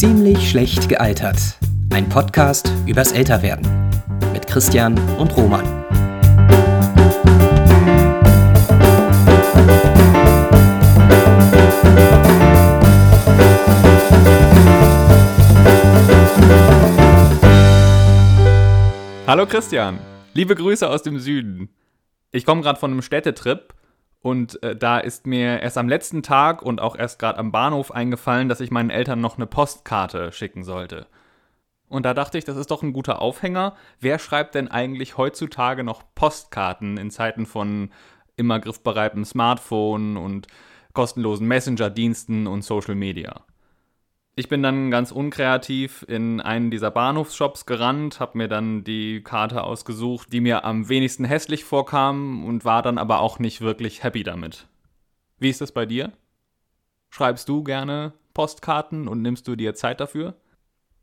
Ziemlich schlecht gealtert. Ein Podcast übers Älterwerden. Mit Christian und Roman. Hallo Christian, liebe Grüße aus dem Süden. Ich komme gerade von einem Städtetrip und äh, da ist mir erst am letzten Tag und auch erst gerade am Bahnhof eingefallen, dass ich meinen Eltern noch eine Postkarte schicken sollte. Und da dachte ich, das ist doch ein guter Aufhänger. Wer schreibt denn eigentlich heutzutage noch Postkarten in Zeiten von immer griffbereitem Smartphone und kostenlosen Messenger-Diensten und Social Media? Ich bin dann ganz unkreativ in einen dieser Bahnhofsshops gerannt, habe mir dann die Karte ausgesucht, die mir am wenigsten hässlich vorkam und war dann aber auch nicht wirklich happy damit. Wie ist das bei dir? Schreibst du gerne Postkarten und nimmst du dir Zeit dafür?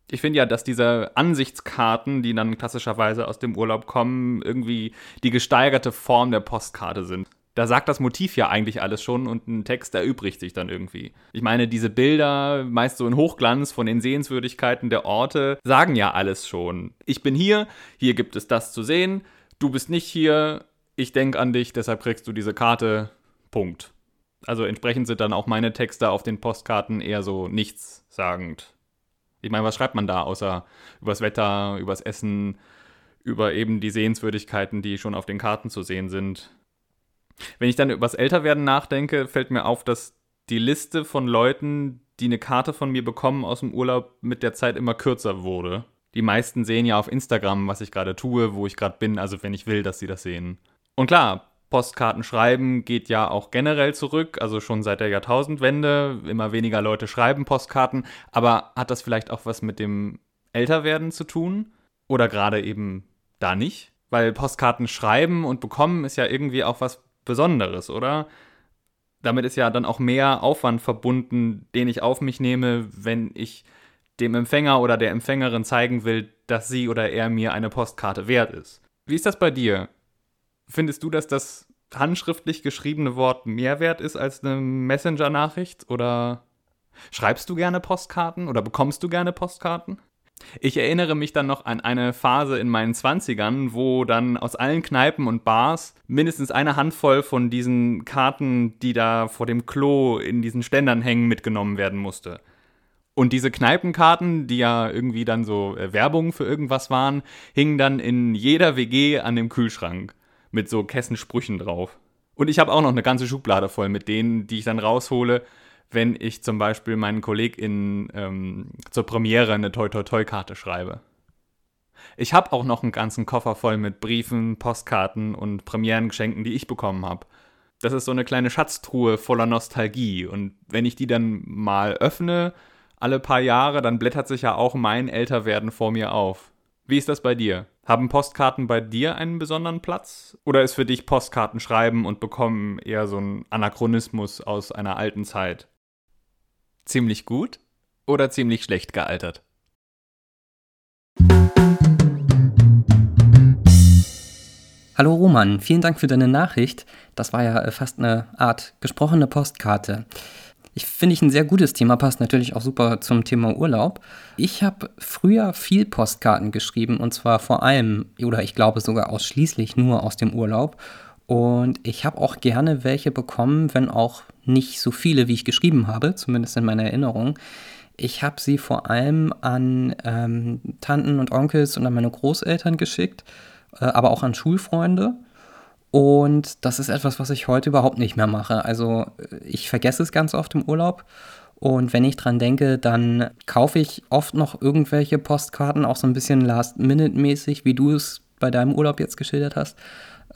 Ich finde ja, dass diese Ansichtskarten, die dann klassischerweise aus dem Urlaub kommen, irgendwie die gesteigerte Form der Postkarte sind da sagt das Motiv ja eigentlich alles schon und ein Text erübrigt sich dann irgendwie. Ich meine, diese Bilder, meist so in Hochglanz von den Sehenswürdigkeiten der Orte, sagen ja alles schon. Ich bin hier, hier gibt es das zu sehen, du bist nicht hier, ich denke an dich, deshalb kriegst du diese Karte. Punkt. Also entsprechend sind dann auch meine Texte auf den Postkarten eher so nichtssagend. Ich meine, was schreibt man da, außer übers Wetter, übers Essen, über eben die Sehenswürdigkeiten, die schon auf den Karten zu sehen sind? Wenn ich dann übers Älterwerden nachdenke, fällt mir auf, dass die Liste von Leuten, die eine Karte von mir bekommen aus dem Urlaub, mit der Zeit immer kürzer wurde. Die meisten sehen ja auf Instagram, was ich gerade tue, wo ich gerade bin, also wenn ich will, dass sie das sehen. Und klar, Postkarten schreiben geht ja auch generell zurück, also schon seit der Jahrtausendwende. Immer weniger Leute schreiben Postkarten, aber hat das vielleicht auch was mit dem Älterwerden zu tun? Oder gerade eben da nicht? Weil Postkarten schreiben und bekommen ist ja irgendwie auch was Besonderes, oder? Damit ist ja dann auch mehr Aufwand verbunden, den ich auf mich nehme, wenn ich dem Empfänger oder der Empfängerin zeigen will, dass sie oder er mir eine Postkarte wert ist. Wie ist das bei dir? Findest du, dass das handschriftlich geschriebene Wort mehr wert ist als eine Messenger-Nachricht? Oder schreibst du gerne Postkarten oder bekommst du gerne Postkarten? Ich erinnere mich dann noch an eine Phase in meinen 20ern, wo dann aus allen Kneipen und Bars mindestens eine Handvoll von diesen Karten, die da vor dem Klo in diesen Ständern hängen, mitgenommen werden musste. Und diese Kneipenkarten, die ja irgendwie dann so äh, Werbung für irgendwas waren, hingen dann in jeder WG an dem Kühlschrank mit so Kessensprüchen drauf. Und ich habe auch noch eine ganze Schublade voll mit denen, die ich dann raushole, wenn ich zum Beispiel meinen KollegInnen ähm, zur Premiere eine Toi-Toi-Toi-Karte schreibe. Ich habe auch noch einen ganzen Koffer voll mit Briefen, Postkarten und Premierengeschenken, die ich bekommen habe. Das ist so eine kleine Schatztruhe voller Nostalgie. Und wenn ich die dann mal öffne, alle paar Jahre, dann blättert sich ja auch mein Älterwerden vor mir auf. Wie ist das bei dir? Haben Postkarten bei dir einen besonderen Platz? Oder ist für dich Postkarten schreiben und bekommen eher so ein Anachronismus aus einer alten Zeit? Ziemlich gut oder ziemlich schlecht gealtert? Hallo Roman, vielen Dank für deine Nachricht. Das war ja äh, fast eine Art gesprochene Postkarte. Ich finde ich ein sehr gutes Thema, passt natürlich auch super zum Thema Urlaub. Ich habe früher viel Postkarten geschrieben und zwar vor allem oder ich glaube sogar ausschließlich nur aus dem Urlaub. Und ich habe auch gerne welche bekommen, wenn auch nicht so viele, wie ich geschrieben habe, zumindest in meiner Erinnerung. Ich habe sie vor allem an ähm, Tanten und Onkels und an meine Großeltern geschickt, äh, aber auch an Schulfreunde. Und das ist etwas, was ich heute überhaupt nicht mehr mache. Also äh, ich vergesse es ganz oft im Urlaub. Und wenn ich dran denke, dann kaufe ich oft noch irgendwelche Postkarten, auch so ein bisschen Last-Minute-mäßig, wie du es bei deinem Urlaub jetzt geschildert hast.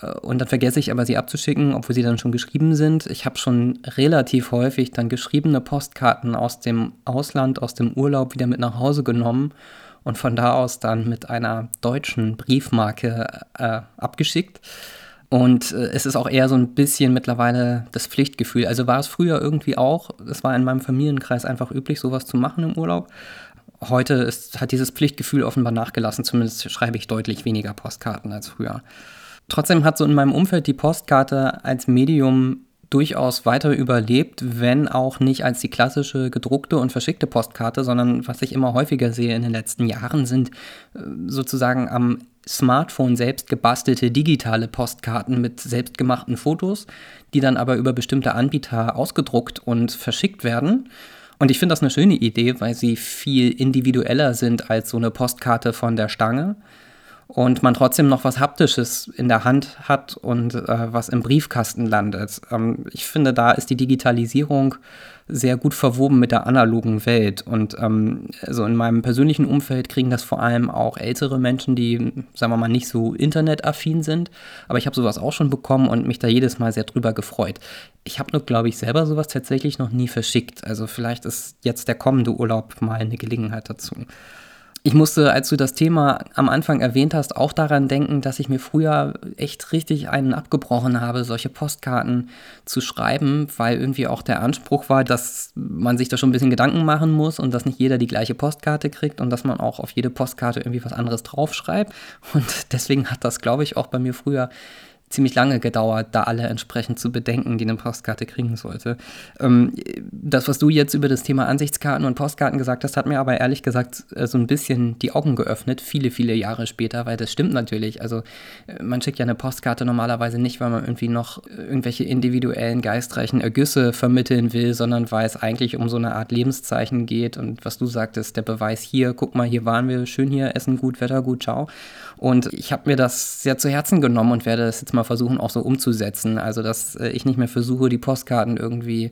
Äh, und dann vergesse ich aber sie abzuschicken, obwohl sie dann schon geschrieben sind. Ich habe schon relativ häufig dann geschriebene Postkarten aus dem Ausland, aus dem Urlaub wieder mit nach Hause genommen und von da aus dann mit einer deutschen Briefmarke äh, abgeschickt. Und äh, es ist auch eher so ein bisschen mittlerweile das Pflichtgefühl. Also war es früher irgendwie auch, es war in meinem Familienkreis einfach üblich, sowas zu machen im Urlaub. Heute ist, hat dieses Pflichtgefühl offenbar nachgelassen, zumindest schreibe ich deutlich weniger Postkarten als früher. Trotzdem hat so in meinem Umfeld die Postkarte als Medium durchaus weiter überlebt, wenn auch nicht als die klassische gedruckte und verschickte Postkarte, sondern was ich immer häufiger sehe in den letzten Jahren, sind äh, sozusagen am Smartphone selbst gebastelte digitale Postkarten mit selbstgemachten Fotos, die dann aber über bestimmte Anbieter ausgedruckt und verschickt werden. Und ich finde das eine schöne Idee, weil sie viel individueller sind als so eine Postkarte von der Stange und man trotzdem noch was Haptisches in der Hand hat und äh, was im Briefkasten landet. Ähm, ich finde, da ist die Digitalisierung sehr gut verwoben mit der analogen Welt. Und ähm, also in meinem persönlichen Umfeld kriegen das vor allem auch ältere Menschen, die, sagen wir mal, nicht so internetaffin sind. Aber ich habe sowas auch schon bekommen und mich da jedes Mal sehr drüber gefreut. Ich habe nur, glaube ich, selber sowas tatsächlich noch nie verschickt. Also vielleicht ist jetzt der kommende Urlaub mal eine Gelegenheit dazu. Ich musste, als du das Thema am Anfang erwähnt hast, auch daran denken, dass ich mir früher echt richtig einen abgebrochen habe, solche Postkarten zu schreiben, weil irgendwie auch der Anspruch war, dass man sich da schon ein bisschen Gedanken machen muss und dass nicht jeder die gleiche Postkarte kriegt und dass man auch auf jede Postkarte irgendwie was anderes draufschreibt. Und deswegen hat das, glaube ich, auch bei mir früher ziemlich lange gedauert, da alle entsprechend zu bedenken, die eine Postkarte kriegen sollte. Ähm, das, was du jetzt über das Thema Ansichtskarten und Postkarten gesagt hast, hat mir aber ehrlich gesagt äh, so ein bisschen die Augen geöffnet, viele, viele Jahre später, weil das stimmt natürlich. Also äh, man schickt ja eine Postkarte normalerweise nicht, weil man irgendwie noch irgendwelche individuellen, geistreichen Ergüsse vermitteln will, sondern weil es eigentlich um so eine Art Lebenszeichen geht und was du sagtest, der Beweis hier, guck mal, hier waren wir, schön hier, Essen gut, Wetter gut, ciao. Und ich habe mir das sehr zu Herzen genommen und werde das jetzt mal versuchen, auch so umzusetzen. Also, dass äh, ich nicht mehr versuche, die Postkarten irgendwie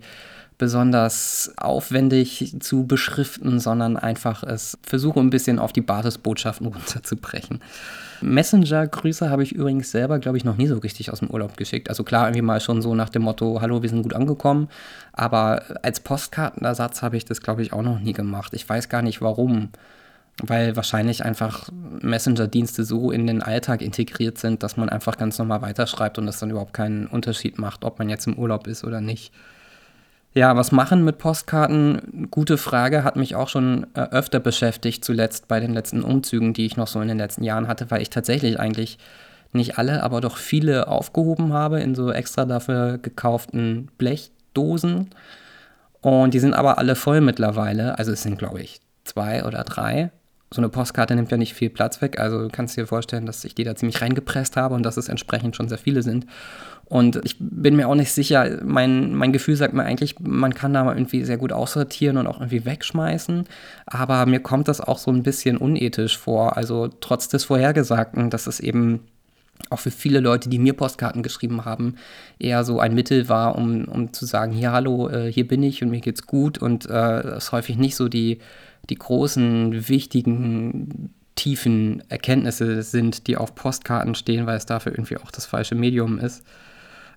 besonders aufwendig zu beschriften, sondern einfach es versuche ein bisschen auf die Basisbotschaften runterzubrechen. Messenger-Grüße habe ich übrigens selber, glaube ich, noch nie so richtig aus dem Urlaub geschickt. Also klar, irgendwie mal schon so nach dem Motto, hallo, wir sind gut angekommen. Aber als Postkartenersatz habe ich das, glaube ich, auch noch nie gemacht. Ich weiß gar nicht warum weil wahrscheinlich einfach Messenger-Dienste so in den Alltag integriert sind, dass man einfach ganz normal weiterschreibt und es dann überhaupt keinen Unterschied macht, ob man jetzt im Urlaub ist oder nicht. Ja, was machen mit Postkarten? Gute Frage, hat mich auch schon äh, öfter beschäftigt, zuletzt bei den letzten Umzügen, die ich noch so in den letzten Jahren hatte, weil ich tatsächlich eigentlich nicht alle, aber doch viele aufgehoben habe in so extra dafür gekauften Blechdosen. Und die sind aber alle voll mittlerweile. Also es sind, glaube ich, zwei oder drei so eine Postkarte nimmt ja nicht viel Platz weg. Also du kannst dir vorstellen, dass ich die da ziemlich reingepresst habe und dass es entsprechend schon sehr viele sind. Und ich bin mir auch nicht sicher, mein, mein Gefühl sagt mir eigentlich, man kann da mal irgendwie sehr gut aussortieren und auch irgendwie wegschmeißen. Aber mir kommt das auch so ein bisschen unethisch vor. Also trotz des Vorhergesagten, dass es eben auch für viele Leute, die mir Postkarten geschrieben haben, eher so ein Mittel war, um, um zu sagen, hier, hallo, äh, hier bin ich und mir geht's gut. Und äh, es häufig nicht so die die großen, wichtigen, tiefen Erkenntnisse sind, die auf Postkarten stehen, weil es dafür irgendwie auch das falsche Medium ist.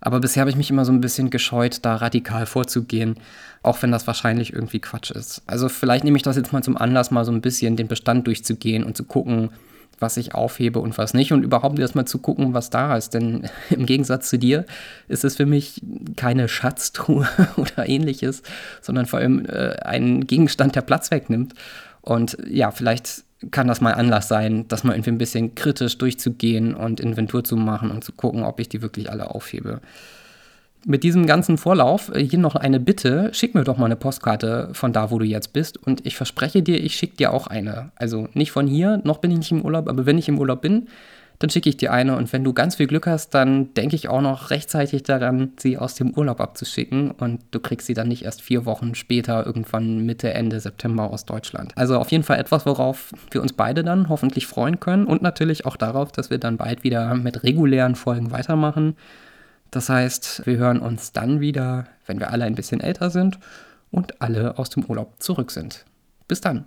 Aber bisher habe ich mich immer so ein bisschen gescheut, da radikal vorzugehen, auch wenn das wahrscheinlich irgendwie Quatsch ist. Also vielleicht nehme ich das jetzt mal zum Anlass, mal so ein bisschen den Bestand durchzugehen und zu gucken, was ich aufhebe und was nicht und überhaupt erstmal zu gucken, was da ist. Denn im Gegensatz zu dir ist es für mich keine Schatztruhe oder ähnliches, sondern vor allem äh, ein Gegenstand, der Platz wegnimmt. Und ja, vielleicht kann das mal Anlass sein, das mal irgendwie ein bisschen kritisch durchzugehen und Inventur zu machen und zu gucken, ob ich die wirklich alle aufhebe mit diesem ganzen Vorlauf äh, hier noch eine Bitte. Schick mir doch mal eine Postkarte von da, wo du jetzt bist. Und ich verspreche dir, ich schicke dir auch eine. Also nicht von hier, noch bin ich nicht im Urlaub, aber wenn ich im Urlaub bin, dann schicke ich dir eine. Und wenn du ganz viel Glück hast, dann denke ich auch noch rechtzeitig daran, sie aus dem Urlaub abzuschicken. Und du kriegst sie dann nicht erst vier Wochen später, irgendwann Mitte, Ende September aus Deutschland. Also auf jeden Fall etwas, worauf wir uns beide dann hoffentlich freuen können. Und natürlich auch darauf, dass wir dann bald wieder mit regulären Folgen weitermachen. Das heißt, wir hören uns dann wieder, wenn wir alle ein bisschen älter sind und alle aus dem Urlaub zurück sind. Bis dann.